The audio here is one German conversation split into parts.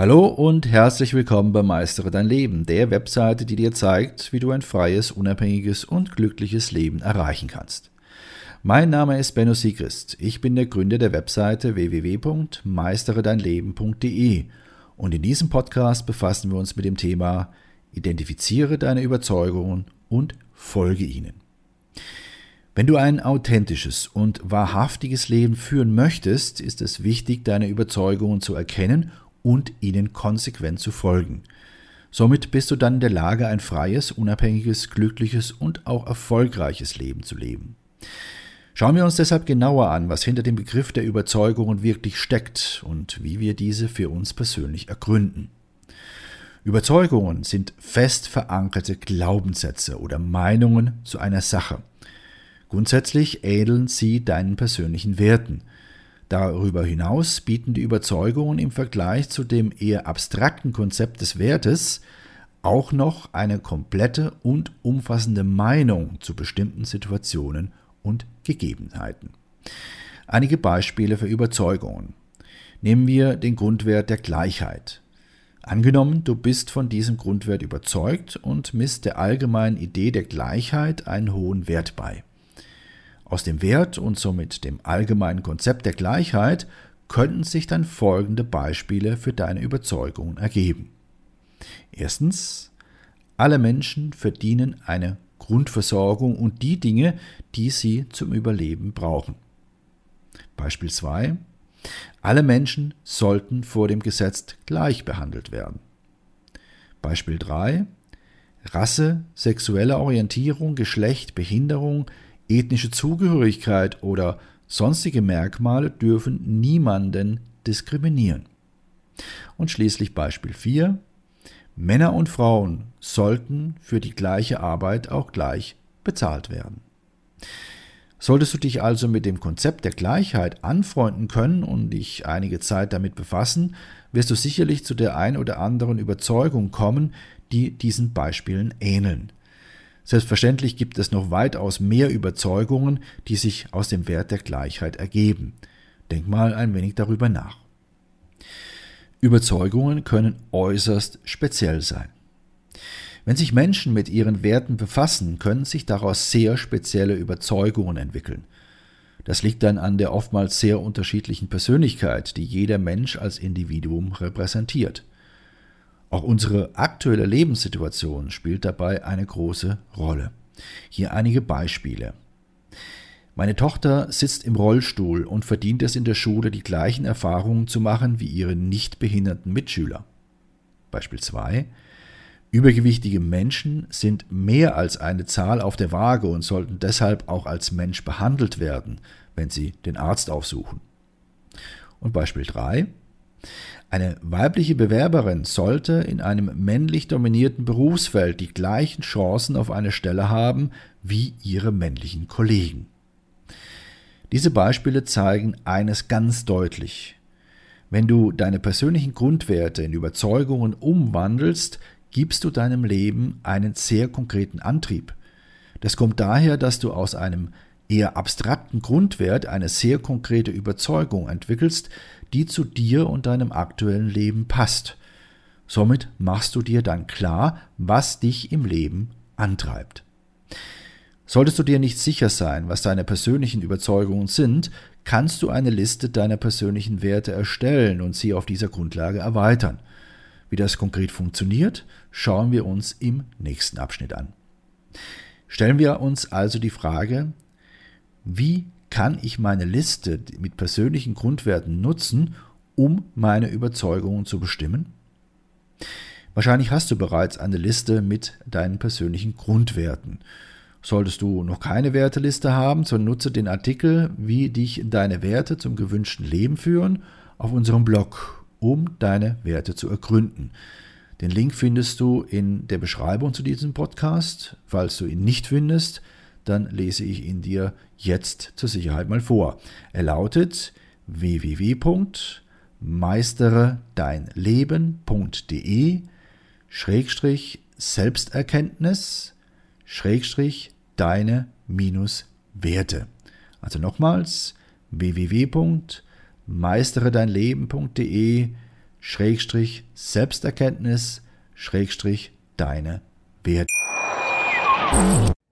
Hallo und herzlich willkommen bei Meistere dein Leben, der Webseite, die dir zeigt, wie du ein freies, unabhängiges und glückliches Leben erreichen kannst. Mein Name ist Benno Siegrist. Ich bin der Gründer der Webseite www.meisteredeinleben.de und in diesem Podcast befassen wir uns mit dem Thema Identifiziere deine Überzeugungen und folge ihnen. Wenn du ein authentisches und wahrhaftiges Leben führen möchtest, ist es wichtig, deine Überzeugungen zu erkennen und ihnen konsequent zu folgen. Somit bist du dann in der Lage, ein freies, unabhängiges, glückliches und auch erfolgreiches Leben zu leben. Schauen wir uns deshalb genauer an, was hinter dem Begriff der Überzeugungen wirklich steckt und wie wir diese für uns persönlich ergründen. Überzeugungen sind fest verankerte Glaubenssätze oder Meinungen zu einer Sache. Grundsätzlich ähneln sie deinen persönlichen Werten. Darüber hinaus bieten die Überzeugungen im Vergleich zu dem eher abstrakten Konzept des Wertes auch noch eine komplette und umfassende Meinung zu bestimmten Situationen und Gegebenheiten. Einige Beispiele für Überzeugungen. Nehmen wir den Grundwert der Gleichheit. Angenommen, du bist von diesem Grundwert überzeugt und misst der allgemeinen Idee der Gleichheit einen hohen Wert bei. Aus dem Wert und somit dem allgemeinen Konzept der Gleichheit könnten sich dann folgende Beispiele für deine Überzeugungen ergeben. Erstens, alle Menschen verdienen eine Grundversorgung und die Dinge, die sie zum Überleben brauchen. Beispiel 2. Alle Menschen sollten vor dem Gesetz gleich behandelt werden. Beispiel 3. Rasse, sexuelle Orientierung, Geschlecht, Behinderung, ethnische Zugehörigkeit oder sonstige Merkmale dürfen niemanden diskriminieren. Und schließlich Beispiel 4. Männer und Frauen sollten für die gleiche Arbeit auch gleich bezahlt werden. Solltest du dich also mit dem Konzept der Gleichheit anfreunden können und dich einige Zeit damit befassen, wirst du sicherlich zu der ein oder anderen Überzeugung kommen, die diesen Beispielen ähneln. Selbstverständlich gibt es noch weitaus mehr Überzeugungen, die sich aus dem Wert der Gleichheit ergeben. Denk mal ein wenig darüber nach. Überzeugungen können äußerst speziell sein. Wenn sich Menschen mit ihren Werten befassen, können sich daraus sehr spezielle Überzeugungen entwickeln. Das liegt dann an der oftmals sehr unterschiedlichen Persönlichkeit, die jeder Mensch als Individuum repräsentiert. Auch unsere aktuelle Lebenssituation spielt dabei eine große Rolle. Hier einige Beispiele. Meine Tochter sitzt im Rollstuhl und verdient es in der Schule, die gleichen Erfahrungen zu machen wie ihre nicht behinderten Mitschüler. Beispiel 2. Übergewichtige Menschen sind mehr als eine Zahl auf der Waage und sollten deshalb auch als Mensch behandelt werden, wenn sie den Arzt aufsuchen. Und Beispiel 3. Eine weibliche Bewerberin sollte in einem männlich dominierten Berufsfeld die gleichen Chancen auf eine Stelle haben wie ihre männlichen Kollegen. Diese Beispiele zeigen eines ganz deutlich. Wenn du deine persönlichen Grundwerte in Überzeugungen umwandelst, gibst du deinem Leben einen sehr konkreten Antrieb. Das kommt daher, dass du aus einem eher abstrakten Grundwert eine sehr konkrete Überzeugung entwickelst, die zu dir und deinem aktuellen Leben passt. Somit machst du dir dann klar, was dich im Leben antreibt. Solltest du dir nicht sicher sein, was deine persönlichen Überzeugungen sind, kannst du eine Liste deiner persönlichen Werte erstellen und sie auf dieser Grundlage erweitern. Wie das konkret funktioniert, schauen wir uns im nächsten Abschnitt an. Stellen wir uns also die Frage, wie kann ich meine Liste mit persönlichen Grundwerten nutzen, um meine Überzeugungen zu bestimmen? Wahrscheinlich hast du bereits eine Liste mit deinen persönlichen Grundwerten. Solltest du noch keine Werteliste haben, so nutze den Artikel, wie dich deine Werte zum gewünschten Leben führen, auf unserem Blog, um deine Werte zu ergründen. Den Link findest du in der Beschreibung zu diesem Podcast. Falls du ihn nicht findest, dann lese ich ihn dir jetzt zur Sicherheit mal vor. Er lautet www.meisteredeinleben.de Schrägstrich Selbsterkenntnis Schrägstrich deine minus Werte. Also nochmals www.meisteredeinleben.de Schrägstrich Selbsterkenntnis Schrägstrich deine Werte.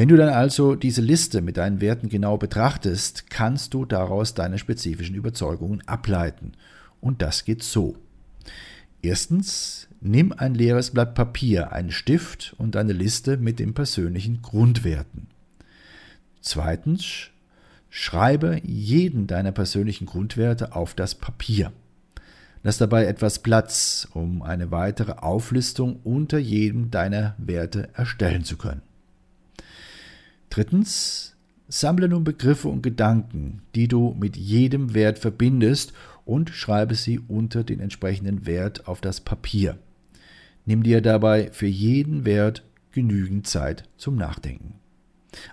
Wenn du dann also diese Liste mit deinen Werten genau betrachtest, kannst du daraus deine spezifischen Überzeugungen ableiten. Und das geht so. Erstens, nimm ein leeres Blatt Papier, einen Stift und eine Liste mit den persönlichen Grundwerten. Zweitens, schreibe jeden deiner persönlichen Grundwerte auf das Papier. Lass dabei etwas Platz, um eine weitere Auflistung unter jedem deiner Werte erstellen zu können. Drittens, sammle nun Begriffe und Gedanken, die du mit jedem Wert verbindest und schreibe sie unter den entsprechenden Wert auf das Papier. Nimm dir dabei für jeden Wert genügend Zeit zum Nachdenken.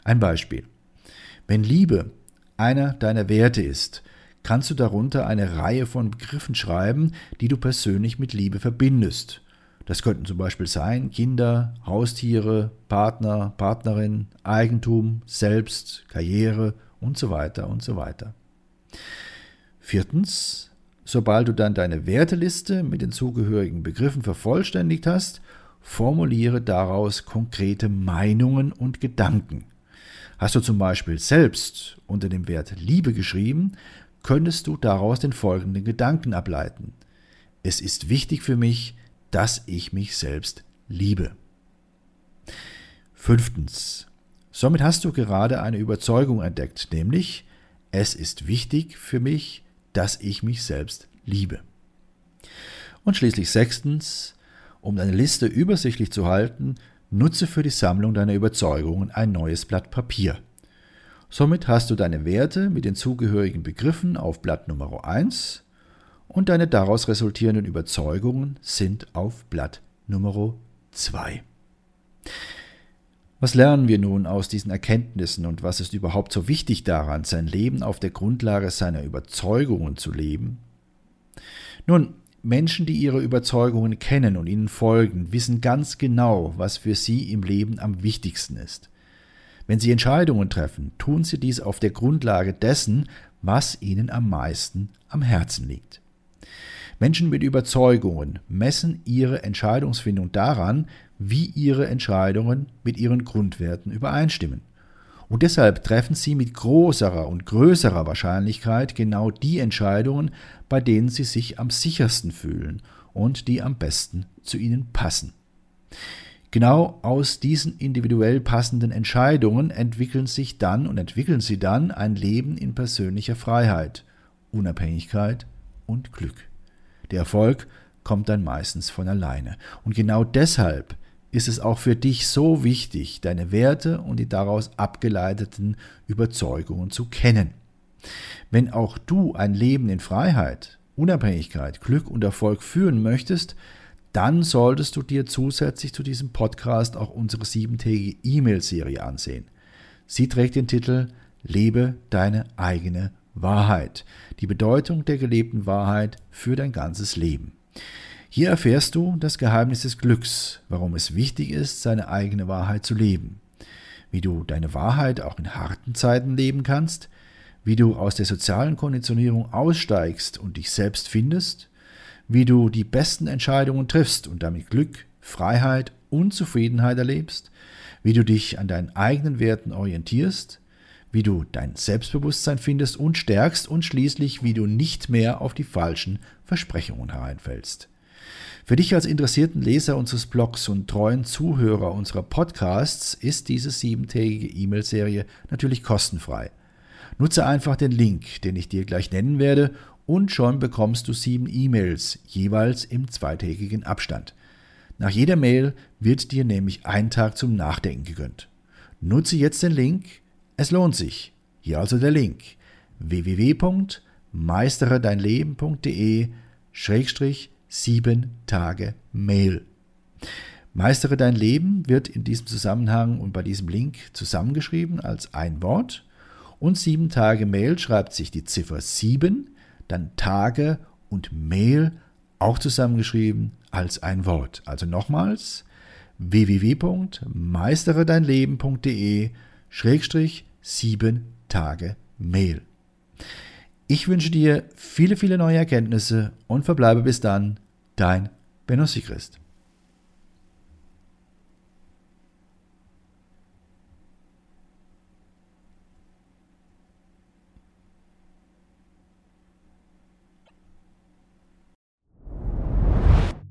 Ein Beispiel. Wenn Liebe einer deiner Werte ist, kannst du darunter eine Reihe von Begriffen schreiben, die du persönlich mit Liebe verbindest. Das könnten zum Beispiel sein Kinder, Haustiere, Partner, Partnerin, Eigentum, Selbst, Karriere und so weiter und so weiter. Viertens, sobald du dann deine Werteliste mit den zugehörigen Begriffen vervollständigt hast, formuliere daraus konkrete Meinungen und Gedanken. Hast du zum Beispiel selbst unter dem Wert Liebe geschrieben, könntest du daraus den folgenden Gedanken ableiten. Es ist wichtig für mich, dass ich mich selbst liebe. Fünftens. Somit hast du gerade eine Überzeugung entdeckt, nämlich es ist wichtig für mich, dass ich mich selbst liebe. Und schließlich sechstens, um deine Liste übersichtlich zu halten, nutze für die Sammlung deiner Überzeugungen ein neues Blatt Papier. Somit hast du deine Werte mit den zugehörigen Begriffen auf Blatt Nummer 1 und deine daraus resultierenden Überzeugungen sind auf Blatt Nummer 2. Was lernen wir nun aus diesen Erkenntnissen und was ist überhaupt so wichtig daran, sein Leben auf der Grundlage seiner Überzeugungen zu leben? Nun, Menschen, die ihre Überzeugungen kennen und ihnen folgen, wissen ganz genau, was für sie im Leben am wichtigsten ist. Wenn Sie Entscheidungen treffen, tun Sie dies auf der Grundlage dessen, was Ihnen am meisten am Herzen liegt. Menschen mit Überzeugungen messen ihre Entscheidungsfindung daran, wie ihre Entscheidungen mit ihren Grundwerten übereinstimmen. Und deshalb treffen sie mit großerer und größerer Wahrscheinlichkeit genau die Entscheidungen, bei denen sie sich am sichersten fühlen und die am besten zu ihnen passen. Genau aus diesen individuell passenden Entscheidungen entwickeln sich dann und entwickeln sie dann ein Leben in persönlicher Freiheit, Unabhängigkeit und Glück. Der Erfolg kommt dann meistens von alleine. Und genau deshalb ist es auch für dich so wichtig, deine Werte und die daraus abgeleiteten Überzeugungen zu kennen. Wenn auch du ein Leben in Freiheit, Unabhängigkeit, Glück und Erfolg führen möchtest, dann solltest du dir zusätzlich zu diesem Podcast auch unsere siebentägige E-Mail-Serie ansehen. Sie trägt den Titel Lebe deine eigene Wahrheit. Die Bedeutung der gelebten Wahrheit für dein ganzes Leben. Hier erfährst du das Geheimnis des Glücks, warum es wichtig ist, seine eigene Wahrheit zu leben. Wie du deine Wahrheit auch in harten Zeiten leben kannst, wie du aus der sozialen Konditionierung aussteigst und dich selbst findest, wie du die besten Entscheidungen triffst und damit Glück, Freiheit und Zufriedenheit erlebst, wie du dich an deinen eigenen Werten orientierst, wie du dein Selbstbewusstsein findest und stärkst und schließlich, wie du nicht mehr auf die falschen Versprechungen hereinfällst. Für dich als interessierten Leser unseres Blogs und treuen Zuhörer unserer Podcasts ist diese siebentägige E-Mail-Serie natürlich kostenfrei. Nutze einfach den Link, den ich dir gleich nennen werde, und schon bekommst du sieben E-Mails, jeweils im zweitägigen Abstand. Nach jeder Mail wird dir nämlich ein Tag zum Nachdenken gegönnt. Nutze jetzt den Link, es lohnt sich. Hier also der Link www.meinmut.de meisteredeinleben.de Schrägstrich 7 Tage Mail. Meistere dein Leben wird in diesem Zusammenhang und bei diesem Link zusammengeschrieben als ein Wort und 7 Tage Mail schreibt sich die Ziffer 7, dann Tage und Mail auch zusammengeschrieben als ein Wort. Also nochmals www.meisteredeinleben.de Schrägstrich 7 Tage Mail. Ich wünsche dir viele, viele neue Erkenntnisse und verbleibe bis dann dein Benno Sigrist.